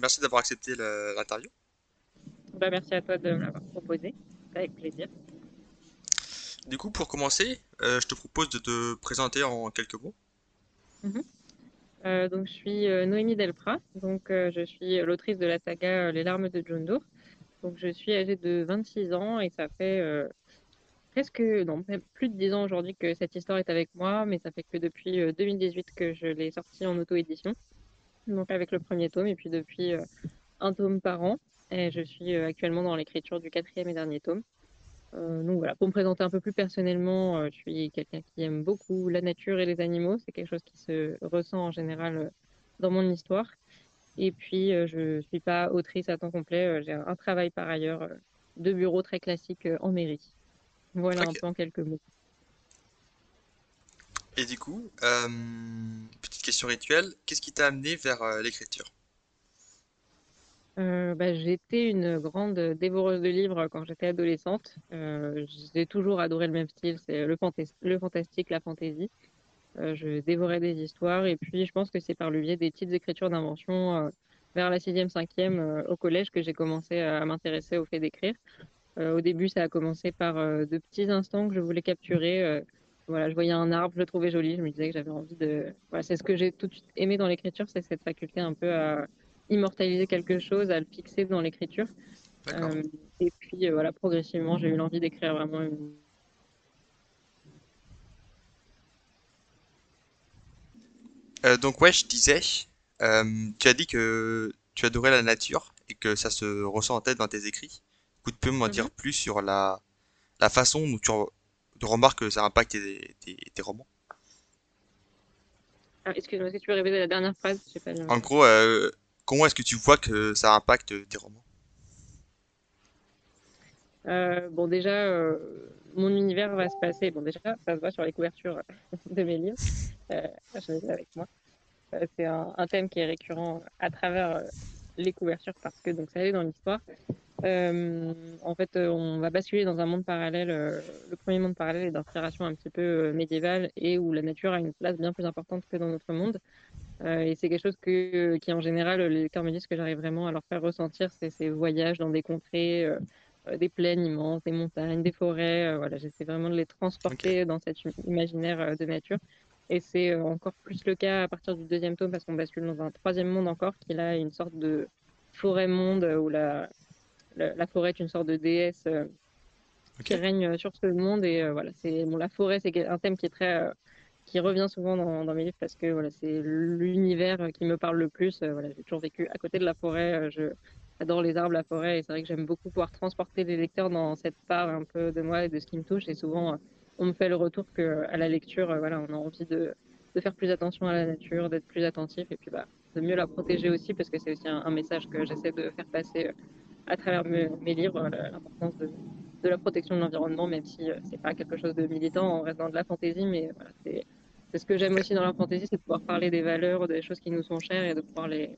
merci d'avoir accepté l'interview. Bah, merci à toi de me l'avoir proposé. Avec plaisir. Du coup, pour commencer, euh, je te propose de te présenter en quelques mots. Mhm. Euh, donc, je suis euh, Noémie Delprat. Donc, je suis l'autrice de la saga Les larmes de John Doe. Donc, je suis âgée de 26 ans et ça fait presque, non, plus de 10 ans aujourd'hui que cette histoire est avec moi, mais ça fait que depuis 2018 que je l'ai sortie en auto-édition. Donc, avec le premier tome et puis depuis un tome par an. Et je suis actuellement dans l'écriture du quatrième et dernier tome. Euh, donc voilà, pour me présenter un peu plus personnellement, euh, je suis quelqu'un qui aime beaucoup la nature et les animaux. C'est quelque chose qui se ressent en général euh, dans mon histoire. Et puis, je ne suis pas autrice à temps complet. J'ai un travail par ailleurs de bureau très classique en mairie. Voilà un peu en quelques mots. Et du coup, petite question rituelle, qu'est-ce qui t'a amené vers l'écriture? Euh, bah, j'étais une grande dévoreuse de livres quand j'étais adolescente. Euh, j'ai toujours adoré le même style, c'est le, fantastique, la fantaisie. Euh, je dévorais des histoires et puis je pense que c'est par le biais des petites écritures d'invention vers la sixième, cinquième au collège que j'ai commencé à m'intéresser au fait d'écrire. au début, ça a commencé par de petits instants que je voulais capturer. Voilà, je voyais un arbre, je le trouvais joli, je me disais que j'avais envie de. Voilà, c'est ce que j'ai tout de suite aimé dans l'écriture, c'est cette faculté un peu à immortaliser quelque chose, à le fixer dans l'écriture. Euh, et puis euh, voilà, progressivement, j'ai eu l'envie d'écrire vraiment une... Euh, donc ouais, je disais, tu as dit que tu adorais la nature et que ça se ressent en tête dans tes écrits. Tu peux m'en dire mhm. plus sur la, la façon dont tu, remarques que ça impacte tes, tes, romans ah, Excuse-moi, est-ce que tu peux répéter la dernière phrase? Pas En gros, comment est-ce que tu vois que ça impacte tes romans? Euh, Bon, déjà, euh, mon univers va se passer. Bon, déjà, ça se voit sur les couvertures de mes livres. Euh, je les ai avec moi. c'est un, thème qui est récurrent à travers les couvertures parce que donc ça est dans l'histoire. en fait, on va basculer dans un monde parallèle. le premier monde parallèle est d'inspiration un petit peu médiévale et où la nature a une place bien plus importante que dans notre monde. Euh, et c'est quelque chose que, qui, en général, les lecteurs me disent que j'arrive vraiment à leur faire ressentir, c'est ces voyages dans des contrées, euh, euh, des plaines immenses, des montagnes, des forêts. voilà, j'essaie vraiment de les transporter dans cet imaginaire de nature. Et c'est encore plus le cas à partir du deuxième tome, parce qu'on bascule dans un troisième monde encore, qui là est une sorte de forêt-monde, où la, la, forêt est une sorte de déesse qui règne sur ce monde. Et voilà, c'est bon, la forêt, c'est un thème qui est très qui revient souvent dans, mes livres parce que voilà, c'est l'univers qui me parle le plus. Euh, voilà, j'ai toujours vécu à côté de la forêt. Euh, je adore les arbres, la forêt, et c'est vrai que j'aime beaucoup pouvoir transporter les lecteurs dans cette part un peu de moi et de ce qui me touche. Et souvent, euh, on me fait le retour que à la lecture, voilà, on a envie de, de, faire plus attention à la nature, d'être plus attentif, et puis bah, de mieux la protéger aussi, parce que c'est aussi un, message que j'essaie de faire passer à travers mes, mes livres, l'importance de, de la protection de l'environnement, même si c'est pas quelque chose de militant, on reste dans de la fantaisie, mais voilà, c'est c'est ce que j'aime aussi dans la fantaisie, c'est de pouvoir parler des valeurs, des choses qui nous sont chères et de pouvoir les,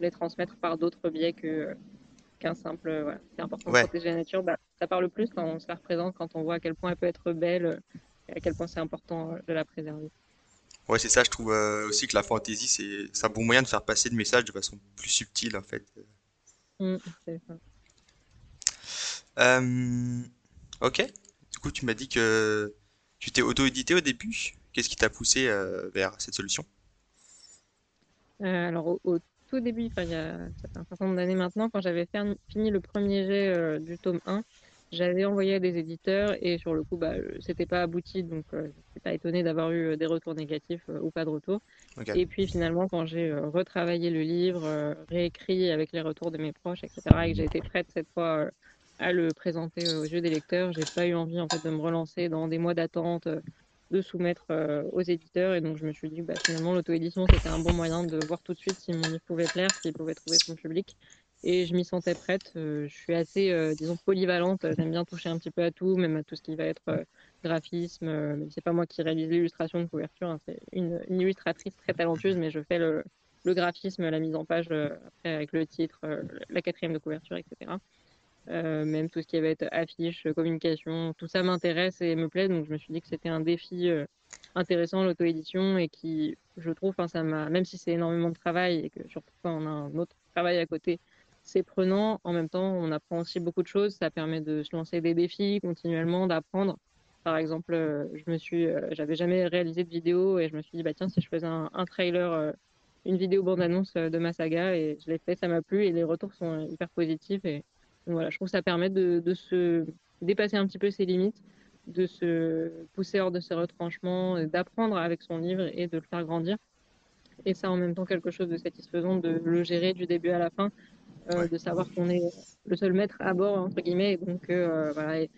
les transmettre par d'autres biais que, qu'un simple. Voilà. C'est important de protéger la nature. Bah, ça parle plus quand on se la représente, quand on voit à quel point elle peut être belle et à quel point c'est important de la préserver. Ouais, c'est ça, je trouve euh, aussi que la fantaisie, c'est, un bon moyen de faire passer le message de façon plus subtile, en fait. Mmh, ça. Euh, ok. Du coup, tu m'as dit que tu t'es auto-édité au début. Qu'est-ce qui t'a poussé euh, vers cette solution? Euh, Alors, au, tout début, il y a un certain nombre d'années maintenant, quand j'avais fini le premier jet euh, du tome 1, j'avais envoyé à des éditeurs et sur le coup, bah, c'était pas abouti, donc je n'étais pas étonné d'avoir eu des retours négatifs ou pas de retour. Et puis finalement, quand j'ai retravaillé le livre, réécrit avec les retours de mes proches, etc., et que j'ai été prête cette fois à le présenter aux yeux des lecteurs, j'ai pas eu envie en fait de me relancer dans des mois d'attente de soumettre euh, aux éditeurs. Et donc, je me suis dit, bah, finalement, l'auto-édition, c'était un bon moyen de voir tout de suite si mon livre pouvait plaire, s'il pouvait trouver son public. Et je m'y sentais prête. Euh, je suis assez, euh, disons, polyvalente. J'aime bien toucher un petit peu à tout, même à tout ce qui va être graphisme. mais c'est pas moi qui réalise l'illustration de couverture. Hein. c'est une, illustratrice très talentueuse, mais je fais le, graphisme, la mise en page avec le titre, la quatrième de couverture, etc. Euh, même tout ce qui va être affiche, communication, tout ça m'intéresse et me plaît. Donc je me suis dit que c'était un défi euh, intéressant l'auto-édition et qui, je trouve, ça m'a, même si c'est énormément de travail et que surtout quand on a un autre travail à côté, c'est prenant. En même temps, on apprend aussi beaucoup de choses. Ça permet de se lancer des défis continuellement, d'apprendre. Par exemple, je me suis, j'avais jamais réalisé de vidéo et je me suis dit, bah tiens, si je faisais un, trailer, une vidéo bande-annonce de ma saga et je l'ai fait, ça m'a plu et les retours sont hyper positifs et voilà, je trouve que ça permet de, de se dépasser un petit peu ses limites de se pousser hors de ses retranchements, d'apprendre avec son livre et de le faire grandir. Et ça, en même temps, quelque chose de satisfaisant de le gérer du début à la fin, euh, de savoir qu'on est le seul maître à bord, entre guillemets, et donc euh, voilà, et,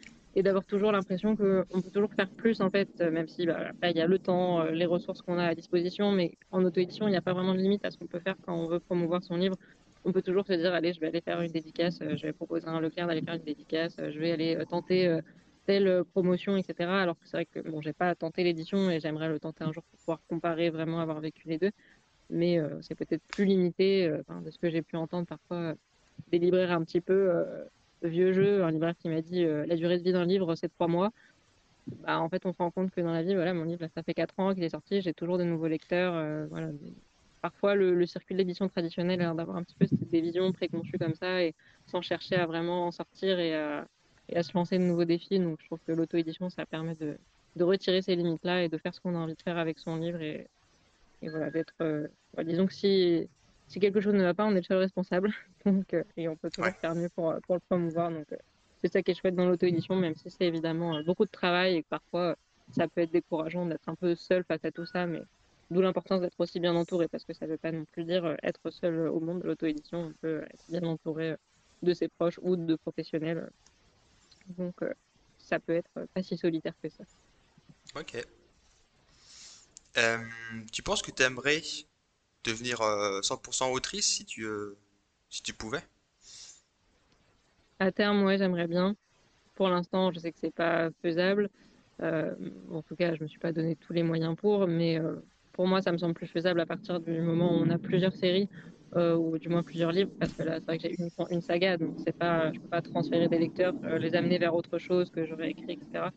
d'avoir toujours l'impression qu'on peut toujours faire plus, en fait, même si bah, il y a le temps, euh, les ressources qu'on a à disposition, mais en auto-édition, il n'y a pas vraiment de limite à ce qu'on peut faire quand on veut promouvoir son livre. On peut toujours se dire, allez, je vais aller faire une dédicace, je vais proposer à un Leclerc d'aller faire une dédicace, je vais aller tenter telle euh, promotion, etc. Alors que c'est vrai que bon, j'ai pas tenté l'édition et j'aimerais le tenter un jour pour pouvoir comparer, vraiment avoir vécu les deux. Mais euh, c'est peut-être plus limité euh, de ce que j'ai pu entendre parfois des libraires un petit peu vieux jeu. Un libraire qui m'a dit la durée de vie d'un livre, c'est trois mois. Bah, en fait, on se rend compte que dans la vie, voilà, mon livre, ça fait quatre ans qu'il est sorti, j'ai toujours de nouveaux lecteurs. voilà. Parfois, le, circuit de l'édition traditionnelle a d'avoir un petit peu des visions préconçues comme ça et sans chercher à vraiment en sortir et à, à se lancer de nouveaux défis. Donc je trouve que l'auto-édition, ça permet de, de retirer ces limites-là et de faire ce qu'on a envie de faire avec son livre. Et, et voilà, d'être. Euh, disons que si, si quelque chose ne va pas, on est le seul responsable. Donc, euh, et on peut toujours faire mieux pour, pour le promouvoir. Donc euh, c'est ça qui est chouette dans l'auto-édition, même si c'est évidemment beaucoup de travail et que parfois ça peut être décourageant d'être un peu seul face à tout ça. Mais d'où l'importance d'être aussi bien entouré parce que ça ne veut pas non plus dire être seul au monde de l'auto-édition. On peut être bien entouré de ses proches ou de professionnels donc, euh, ça peut être pas si solitaire que ça. Ok. Euh, tu penses que tu aimerais devenir 100% euh, autrice si tu, si tu pouvais? À terme, ouais, j'aimerais bien. Pour l'instant, je sais que c'est pas faisable. en tout cas, je me suis pas donné tous les moyens pour, mais pour moi, ça me semble plus faisable à partir du moment où on a plusieurs séries euh, ou du moins plusieurs livres, parce que là, c'est vrai que j'ai une saga, donc c'est pas, je peux pas transférer des lecteurs, euh, les amener vers autre chose que j'aurais écrit, etc.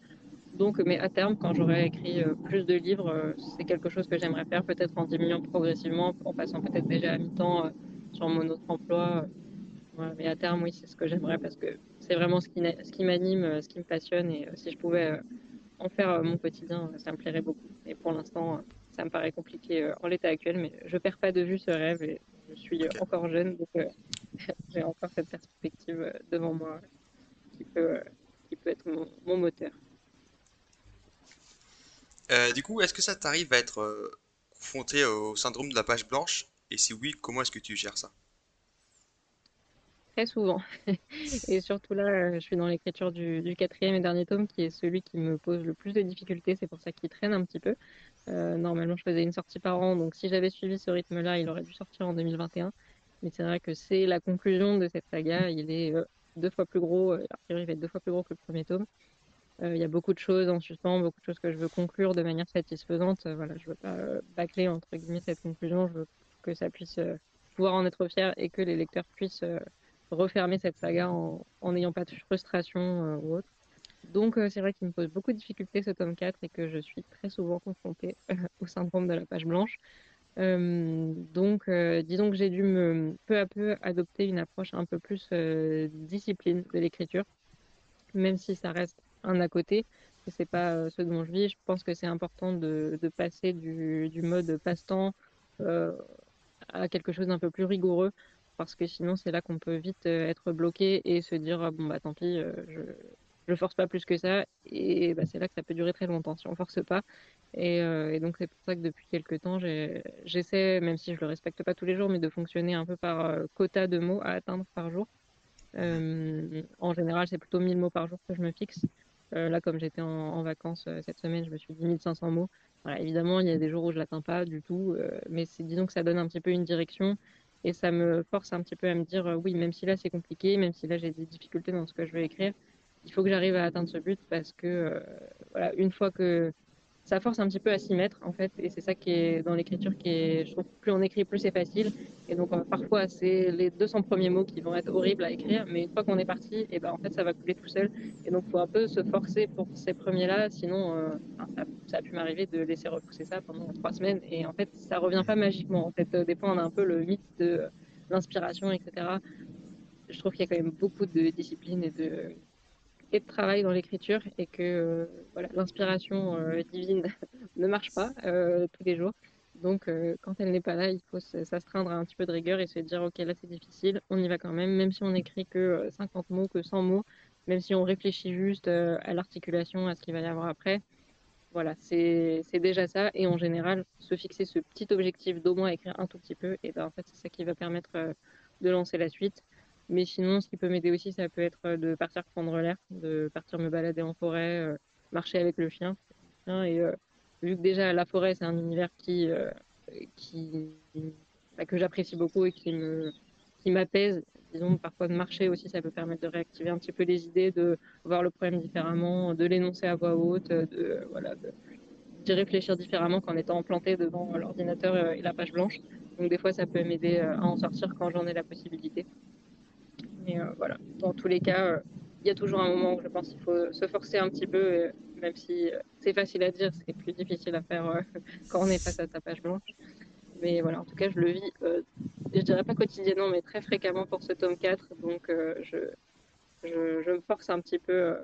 Donc, mais à terme, quand j'aurai écrit euh, plus de livres, c'est quelque chose que j'aimerais faire, peut-être en diminuant progressivement, en passant peut-être déjà à mi-temps sur mon autre emploi. mais à terme, oui, c'est ce que j'aimerais parce que c'est vraiment ce qui, ce qui m'anime, ce qui me passionne, et si je pouvais en faire mon quotidien, ça me plairait beaucoup. Et pour l'instant, ça me paraît compliqué en l'état actuel, mais je perds pas de vue ce rêve et je suis encore jeune, donc euh, j'ai encore cette perspective euh, devant moi qui peut, euh, qui peut être mon, moteur. Du coup, est-ce que ça t'arrive à être confronté au syndrome de la page blanche? Et si oui, comment est-ce que tu gères ça? Très souvent. et surtout là, je suis dans l'écriture du, quatrième et dernier tome, qui est celui qui me pose le plus de difficultés. C'est pour ça qu'il traîne un petit peu. Euh, normalement, je faisais une sortie par an, donc si j'avais suivi ce rythme-là, il aurait dû sortir en 2021. Mais c'est vrai que c'est la conclusion de cette saga. Il est euh, deux fois plus gros, euh, il va être deux fois plus gros que le premier tome. Il y a beaucoup de choses en suspens, beaucoup de choses que je veux conclure de manière satisfaisante. voilà, je veux pas bâcler entre guillemets cette conclusion. Je veux que ça puisse pouvoir en être fier et que les lecteurs puissent refermer cette saga en n'ayant pas de frustration ou autre. Donc, euh, c'est vrai qu'il me pose beaucoup de difficultés ce tome 4 et que je suis très souvent confrontée au syndrome de la page blanche. Euh, donc, euh, disons que j'ai dû me, peu à peu adopter une approche un peu plus discipline de l'écriture, même si ça reste un à côté. C'est pas ce dont je vis. Je pense que c'est important de, passer du, mode passe-temps à quelque chose d'un peu plus rigoureux parce que sinon c'est là qu'on peut vite être bloqué et se dire ah bon bah tant pis je, je force pas plus que ça et bah, c'est là que ça peut durer très longtemps si on force pas et, euh, donc c'est pour ça que depuis quelques temps j'essaie même si je le respecte pas tous les jours mais de fonctionner un peu par euh, quota de mots à atteindre par jour euh, en général c'est plutôt 1000 mots par jour que je me fixe là comme j'étais en, vacances cette semaine je me suis dit 1500 mots. Voilà, évidemment il y a des jours où je l'atteins pas du tout mais c'est disons que ça donne un petit peu une direction et ça me force un petit peu à me dire oui même si là c'est compliqué même si là j'ai des difficultés dans ce que je veux écrire il faut que j'arrive à atteindre ce but parce que euh, voilà, une fois que ça force un petit peu à s'y mettre en fait et c'est ça qui est dans l'écriture qui est je trouve plus on écrit plus c'est facile. Et donc euh, parfois c'est les 200 premiers mots qui vont être horribles à écrire mais une fois qu'on est parti et ben en fait ça va couler tout seul. Et donc faut un peu se forcer pour ces premiers là sinon euh, ça, ça, a pu m'arriver de laisser repousser ça pendant trois semaines. Et en fait ça revient pas magiquement en fait des on a un peu le mythe de l'inspiration, etc. Je trouve qu'il y a quand même beaucoup de discipline et de, de travail dans l'écriture et que voilà, l'inspiration divine ne marche pas tous les jours. Donc, quand elle n'est pas là, il faut s'astreindre à un petit peu de rigueur et se dire, OK, là, c'est difficile, on y va quand même, même si on n'écrit que 50 mots, que 100 mots, même si on réfléchit juste à l'articulation, à ce qu'il va y avoir après, voilà, c'est déjà ça. Et en général, se fixer ce petit objectif d'au moins écrire un tout petit peu, et ben en fait, c'est ça qui va permettre euh, de lancer la suite. Mais sinon, ce qui peut m'aider aussi, ça peut être euh, de partir prendre l'air, de partir me balader en forêt, euh, marcher avec le chien. Et vu que déjà la forêt, c'est un univers qui, qui bah, que j'apprécie beaucoup et qui me qui m'apaise disons, parfois de marcher aussi, ça peut permettre de réactiver un petit peu les idées, de voir le problème différemment, de l'énoncer à voix haute, de voilà, d'y réfléchir différemment qu'en étant planté devant l'ordinateur et la page blanche. Donc des fois, ça peut m'aider à en sortir quand j'en ai la possibilité. Mais euh, voilà, dans tous les cas, euh, il y a toujours un moment où je pense qu'il faut se forcer un petit peu, même si euh, c'est facile à dire, c'est plus difficile à faire quand on est face à sa page blanche. Mais voilà, en tout cas, je le vis, euh, je dirais pas quotidiennement, mais très fréquemment pour ce tome 4. Donc, euh, je, je, me force un petit peu euh,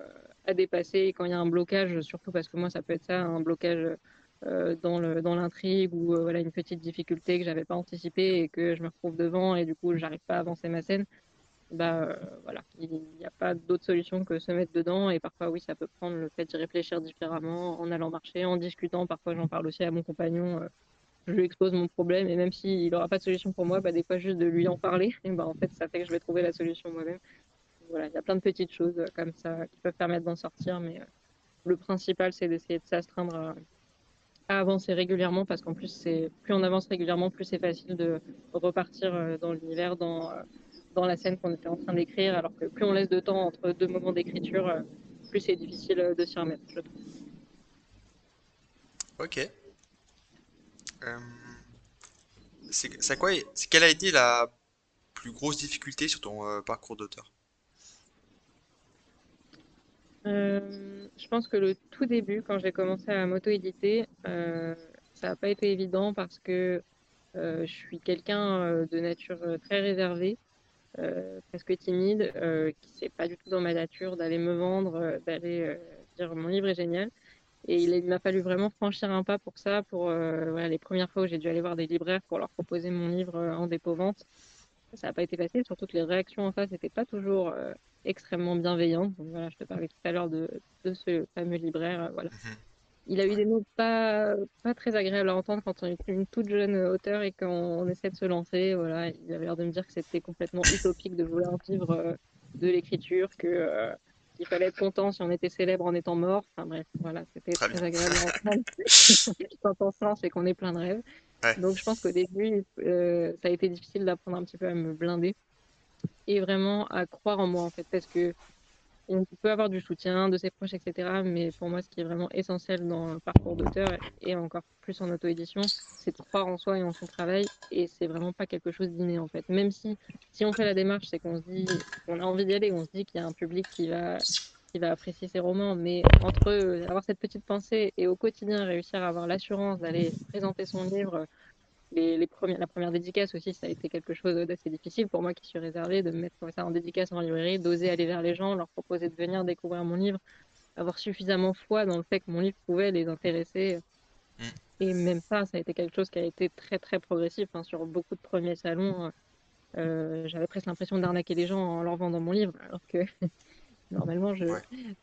à dépasser quand il y a un blocage, surtout parce que moi, ça peut être ça, un blocage euh, dans l'intrigue ou voilà, une petite difficulté que j'avais pas anticipée et que je me retrouve devant et du coup, j'arrive pas à avancer ma scène. Bah voilà, il n'y a pas d'autre solution que se mettre dedans et parfois oui ça peut prendre le fait d'y réfléchir différemment en allant marcher, en discutant, parfois j'en parle aussi à mon compagnon je lui expose mon problème et même s'il n'aura pas de solution pour moi, bah, des fois juste de lui en parler, et bah, en fait ça fait que je vais trouver la solution moi-même. Voilà, il y a plein de petites choses euh, comme ça qui peuvent permettre d'en sortir, mais euh, le principal c'est d'essayer de s'astreindre à, avancer régulièrement parce qu'en plus plus on avance régulièrement, plus c'est facile de repartir euh, dans l'univers, dans, dans la scène qu'on était en train d'écrire, alors que plus on laisse de temps entre deux moments d'écriture, plus c'est difficile de s'y remettre, je trouve. Ok. Euh, c'est quoi Quelle a été la plus grosse difficulté sur ton euh, parcours d'auteur? Euh, Je pense que le tout début, quand j'ai commencé à m'auto-éditer, ça n'a pas été évident parce que je suis quelqu'un de nature très réservée, presque timide, qui c'est pas du tout dans ma nature d'aller me vendre, d'aller dire mon livre est génial. Et il, m'a fallu vraiment franchir un pas pour ça, pour euh, les premières fois où j'ai dû aller voir des libraires pour leur proposer mon livre euh, en dépôt-vente. Ça n'a pas été facile, surtout que les réactions en face n'étaient pas toujours euh, extrêmement bienveillantes. Donc voilà, je te parlais tout à l'heure de, de, ce fameux libraire. voilà. Il a eu des mots pas, pas très agréables à entendre quand on est une toute jeune auteur et qu'on essaie de se lancer. Voilà, il avait l'air de me dire que c'était complètement utopique de vouloir vivre de l'écriture, que il fallait être content si on était célèbre en étant mort. Enfin bref, voilà, c'était très, agréable à entendre. Quand on se lance, c'est qu'on est plein de rêves. Donc je pense qu'au début, euh, ça a été difficile d'apprendre un petit peu à me blinder et vraiment à croire en moi en fait, parce que on peut avoir du soutien de ses proches, etc. Mais pour moi, ce qui est vraiment essentiel dans le parcours d'auteur et encore plus en auto-édition, c'est de croire en soi et en son travail. Et c'est vraiment pas quelque chose d'inné en fait. Même si, si on fait la démarche, c'est qu'on se dit, on a envie d'y aller, on se dit qu'il y a un public qui va, qui va apprécier ses romans. Mais entre avoir cette petite pensée et au quotidien réussir à avoir l'assurance d'aller présenter son livre les, premières, la première dédicace aussi, ça a été quelque chose d'assez difficile pour moi qui suis réservée de me mettre ça en dédicace en librairie, d'oser aller vers les gens, leur proposer de venir découvrir mon livre, avoir suffisamment foi dans le fait que mon livre pouvait les intéresser. Mm. Et même ça, ça a été quelque chose qui a été très très progressif. Hein, sur beaucoup de premiers salons, euh, j'avais presque l'impression d'arnaquer les gens en leur vendant mon livre, alors que normalement, j'ai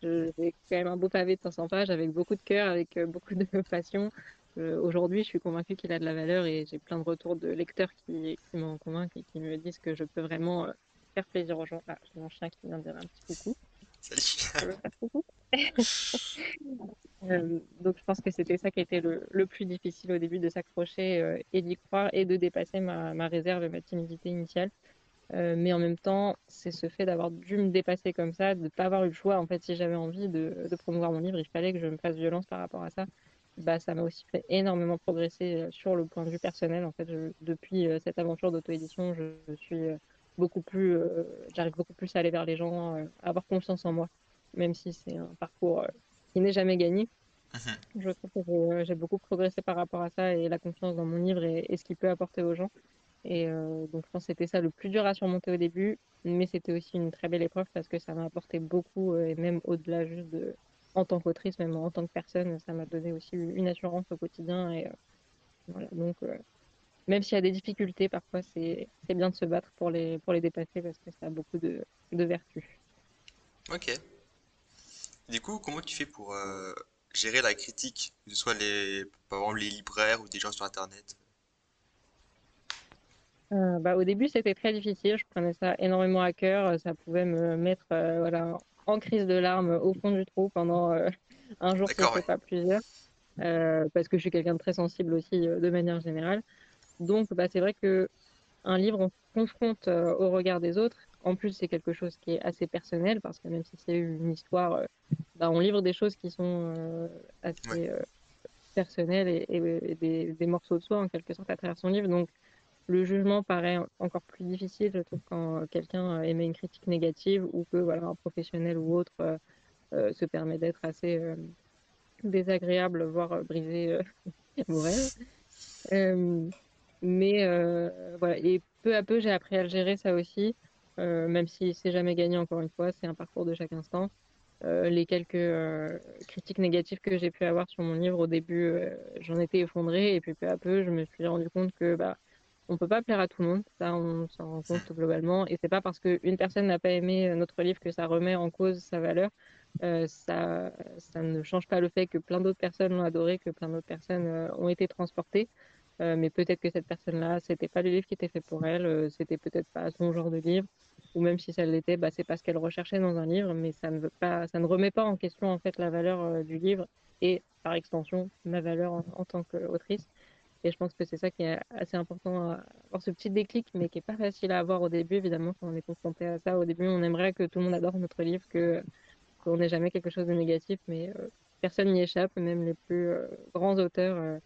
je, quand même un beau pavé de 500 pages avec beaucoup de cœur, avec beaucoup de passion. Euh, aujourd'hui, je suis convaincue qu'il a de la valeur et j'ai plein de retours de lecteurs qui, m'en convainquent et qui me disent que je peux vraiment euh, faire plaisir aux gens. Ah, j'ai mon chien qui vient de dire un petit coucou. Salut. Euh, donc, je pense que c'était ça qui a été le, plus difficile au début de s'accrocher et d'y croire et de dépasser ma, ma réserve et ma timidité initiale. mais en même temps, c'est ce fait d'avoir dû me dépasser comme ça, de ne pas avoir eu le choix. En fait, si j'avais envie de, de, promouvoir mon livre, il fallait que je me fasse violence par rapport à ça bah, ça m'a aussi fait énormément progresser euh, sur le point de vue personnel. En fait, depuis euh, cette aventure d'auto-édition, je, suis euh, beaucoup plus, j'arrive beaucoup plus à aller vers les gens, à avoir confiance en moi, même si c'est un parcours qui n'est jamais gagné. Mhm. Je trouve que j'ai beaucoup progressé par rapport à ça et la confiance dans mon livre et, ce qu'il peut apporter aux gens. Et donc, je pense que c'était ça le plus dur à surmonter au début, mais c'était aussi une très belle épreuve parce que ça m'a apporté beaucoup, et même au-delà juste de, en tant qu'autrice, même en tant que personne, ça m'a donné aussi une assurance au quotidien. Et voilà, donc, même s'il y a des difficultés, parfois, c'est bien de se battre pour les, pour les dépasser parce que ça a beaucoup de, de vertus. Ok. Du coup, comment tu fais pour euh, gérer la critique, que ce soit les, par exemple, les libraires ou des gens sur Internet? Euh, bah, au début, c'était très difficile. Je prenais ça énormément à cœur. Ça pouvait me mettre euh, voilà, en crise de larmes au fond du trou pendant un jour, si ouais. pas plusieurs, parce que je suis quelqu'un de très sensible aussi de manière générale. Donc, bah, c'est vrai que un livre, on se confronte euh, au regard des autres. En plus, c'est quelque chose qui est assez personnel parce que même si c'est une histoire, euh, bah, on livre des choses qui sont euh, Ouais. assez euh, personnelles et des, des morceaux de soi en quelque sorte à travers son livre. Donc, le jugement paraît encore plus difficile, je trouve, quand quelqu'un émet une critique négative ou que voilà, un professionnel ou autre euh, euh, se permet d'être assez euh, désagréable, voire euh, briser euh, rêves. Euh, mais euh, voilà, et peu à peu, j'ai appris à le gérer ça aussi, euh, même si c'est jamais gagné, encore une fois, c'est un parcours de chaque instant. Euh, les quelques euh, critiques négatives que j'ai pu avoir sur mon livre au début, euh, j'en étais effondrée, et puis peu à peu, je me suis rendu compte que bah, on peut pas plaire à tout le monde, ça on s'en rend compte globalement, et c'est pas parce qu'une personne n'a pas aimé notre livre que ça remet en cause sa valeur. Euh, ça, ça ne change pas le fait que plein d'autres personnes l'ont adoré, que plein d'autres personnes euh, ont été transportées. Euh, mais peut-être que cette personne-là, c'était pas le livre qui était fait pour elle, euh, c'était peut-être pas son genre de livre, ou même si ça l'était, bah, c'est pas ce qu'elle recherchait dans un livre, mais ça ne remet pas en question en fait la valeur euh, du livre et par extension ma valeur en, en tant qu'autrice. Et je pense que c'est ça qui est assez important, à avoir ce petit déclic, mais qui est pas facile à avoir au début, évidemment, quand on est confronté à ça. Au début, on aimerait que tout le monde adore notre livre, que qu'on n'ait jamais quelque chose de négatif, mais euh, personne n'y échappe, même les plus euh, grands auteurs euh,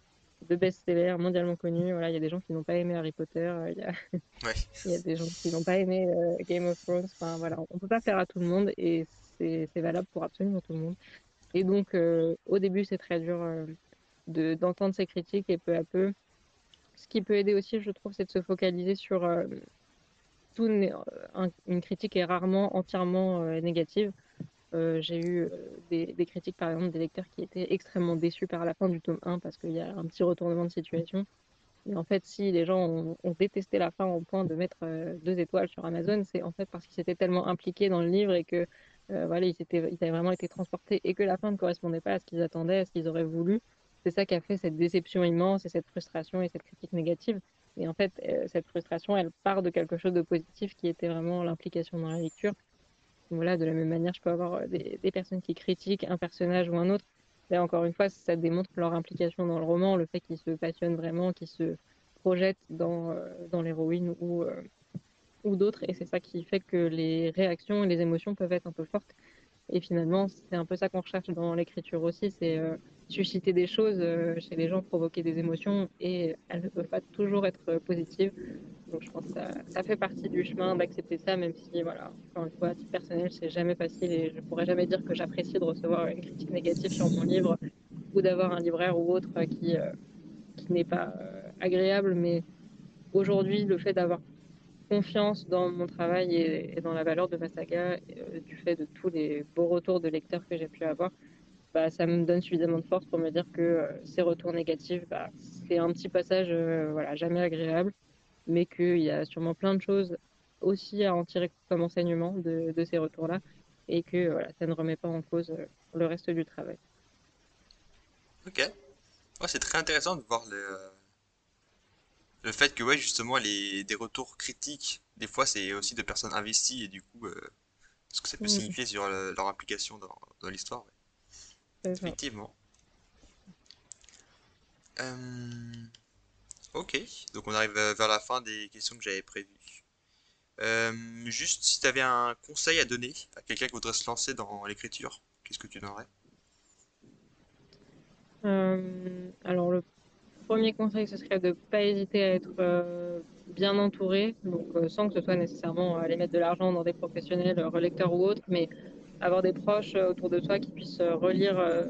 de best-sellers mondialement connus. Voilà, il y a des gens qui n'ont pas aimé Harry Potter, euh, il y a, Ouais. il y a des gens qui n'ont pas aimé euh, Game of Thrones. Enfin, voilà, on peut pas faire à tout le monde et c'est valable pour absolument tout le monde. Et donc, euh, au début, c'est très dur euh, de d'entendre ces critiques et peu à peu. Ce qui peut aider aussi, je trouve, c'est de se focaliser sur euh, tout. un- une critique est rarement entièrement euh, négative euh, j'ai eu euh, des, critiques, par exemple, des lecteurs qui étaient extrêmement déçus par la fin du tome 1 parce qu'il y a un petit retournement de situation. Et en fait, si les gens ont, détesté la fin au point de mettre euh, deux étoiles sur Amazon, c'est en fait parce qu'ils s'étaient tellement impliqués dans le livre et que euh, voilà, ils, étaient, ils avaient vraiment été transportés et que la fin ne correspondait pas à ce qu'ils attendaient, à ce qu'ils auraient voulu. C'est ça qui a fait cette déception immense et cette frustration et cette critique négative. Et en fait, euh, cette frustration, elle part de quelque chose de positif qui était vraiment l'implication dans la lecture voilà, de la même manière, je peux avoir euh, des, personnes qui critiquent un personnage ou un autre. Là, encore une fois, ça démontre leur implication dans le roman, le fait qu'ils se passionnent vraiment, qu'ils se projettent dans, euh, l'héroïne ou, d'autres. Et c'est ça qui fait que les réactions et les émotions peuvent être un peu fortes. Et finalement, c'est un peu ça qu'on recherche dans l'écriture aussi, c'est susciter des choses euh, chez les gens, provoquer des émotions, et elles ne peuvent pas toujours être positives. Donc je pense que ça, fait partie du chemin d'accepter ça, même si, voilà, encore une fois, à titre personnel, c'est jamais facile et je pourrais jamais dire que j'apprécie de recevoir une critique négative sur mon livre ou d'avoir un libraire ou autre qui, euh, n'est pas euh, agréable. Mais aujourd'hui, le fait d'avoir confiance dans mon travail et, dans la valeur de ma saga, du fait de tous les beaux retours de lecteurs que j'ai pu avoir, bah, ça me donne suffisamment de force pour me dire que euh, ces retours négatifs, bah, c'est un petit passage euh, voilà, jamais agréable mais qu'il y a sûrement plein de choses aussi à en tirer comme enseignement de, de ces retours-là, et que voilà, ça ne remet pas en cause euh, le reste du travail. Ok. Ouais, c'est très intéressant de voir le, le fait que, ouais, justement, les, des retours critiques, des fois, c'est aussi de personnes investies, et du coup, euh, ce que ça peut signifier sur le- leur implication dans, dans l'histoire. ouais. Effectivement. Euh, ok, donc on arrive euh, vers la fin des questions que j'avais prévues. Euh, juste, si tu avais un conseil à donner à quelqu'un qui voudrait se lancer dans l'écriture, qu'est-ce que tu donnerais? Euh, alors, le premier conseil, ce serait de ne pas hésiter à être bien entouré, donc sans que ce soit nécessairement aller mettre de l'argent dans des professionnels, relecteurs ou autres, mais avoir des proches euh, autour de toi qui puissent euh, relire euh,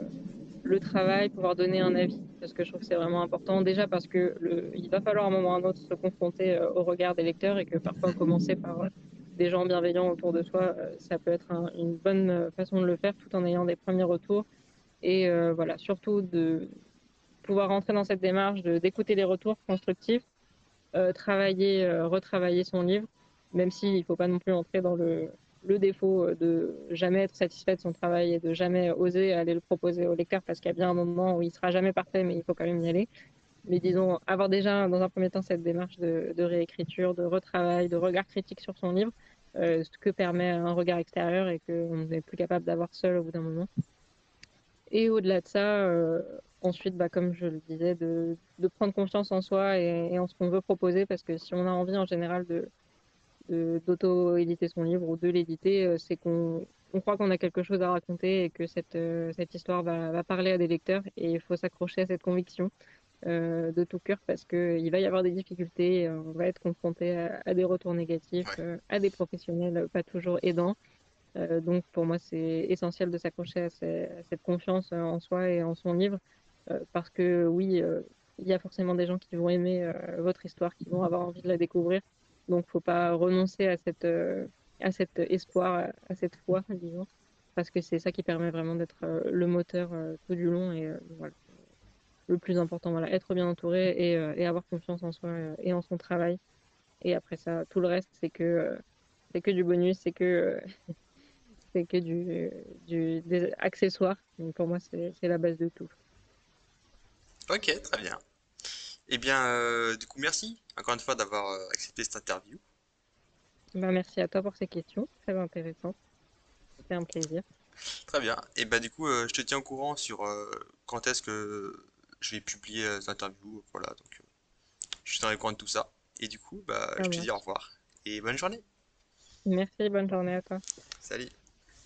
le travail, pouvoir donner un avis, parce que je trouve que c'est vraiment important. Déjà parce que le, il va falloir à un moment ou à un autre se confronter au regard des lecteurs et que parfois commencer par des gens bienveillants autour de soi, ça peut être un, une bonne façon de le faire tout en ayant des premiers retours. Et voilà, surtout de pouvoir rentrer dans cette démarche d'écouter les retours constructifs, travailler, retravailler son livre, même s'il ne faut pas non plus entrer dans le, le défaut euh, de jamais être satisfait de son travail et de jamais oser aller le proposer au lecteur parce qu'il y a bien un moment où il sera jamais parfait, mais il faut quand même y aller. Mais disons, avoir déjà dans un premier temps cette démarche de, réécriture, de retravail, de regard critique sur son livre, euh, ce que permet un regard extérieur et qu'on n'est plus capable d'avoir seul au bout d'un moment. Et au-delà de ça, euh, ensuite, bah, comme je le disais, de, prendre confiance en soi et, et en ce qu'on veut proposer, parce que si on a envie en général de, d'auto-éditer son livre ou de l'éditer, euh, c'est qu'on on croit qu'on a quelque chose à raconter et que cette, euh, cette histoire va, va, parler à des lecteurs et il faut s'accrocher à cette conviction euh, de tout cœur parce qu'il va y avoir des difficultés, on va être confronté à, des retours négatifs, à des professionnels pas toujours aidants. donc pour moi c'est essentiel de s'accrocher à, cette confiance en soi et en son livre parce que oui, il y a forcément des gens qui vont aimer votre histoire, qui vont avoir envie de la découvrir donc, faut pas renoncer à cette, euh, cet espoir, à cette foi, disons, parce que c'est ça qui permet vraiment d'être euh, le moteur euh, tout du long et. Le plus important, voilà, être bien entouré et, avoir confiance en soi et en son travail. Et après ça, tout le reste, c'est que c'est que du bonus, c'est que c'est que du des accessoires. Donc pour moi, c'est la base de tout. Ok, très bien. Eh bien, du coup, merci encore une fois d'avoir euh, accepté cette interview. Bah, merci à toi pour ces questions, très intéressant. C'était un plaisir. Très bien. Et bah du coup, euh, je te tiens au courant sur euh, quand est-ce que je vais publier cette interview. Voilà, donc je suis dans au courant de tout ça. Et du coup, bah, je te dis au revoir et bonne journée. Merci, bonne journée à toi. Salut.